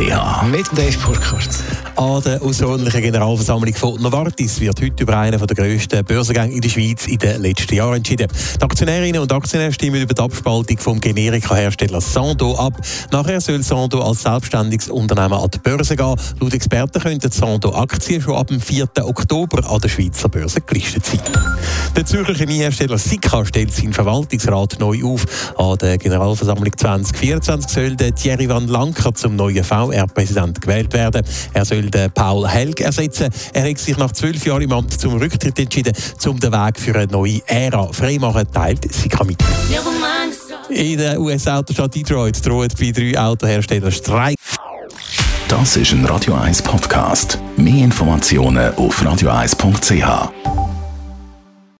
Mit Dave Burkhardt. An der außerordentlichen Generalversammlung von Novartis wird heute über einen der grössten Börsengänge in der Schweiz in den letzten Jahren entschieden. Die Aktionärinnen und Aktionäre stimmen über die Abspaltung vom Generika-Hersteller Sando ab. Nachher soll Sando als selbstständiges Unternehmen an die Börse gehen. Laut Experten könnten Sando-Aktien schon ab dem 4. Oktober an der Schweizer Börse gelistet sein. Der Zürcher Chemiehersteller Sika stellt seinen Verwaltungsrat neu auf. An der Generalversammlung 2024 soll der Thierry Van Lanker zum neuen VR-Präsident gewählt werden. Er soll den Paul Helg ersetzen. Er hat sich nach zwölf Jahren im Amt zum Rücktritt entschieden, um den Weg für eine neue Ära freimachen, teilt Sika mit. In der US-Autostadt Detroit droht bei drei Autoherstellern Streik. Das ist ein Radio 1 Podcast. Mehr Informationen auf radio1.ch.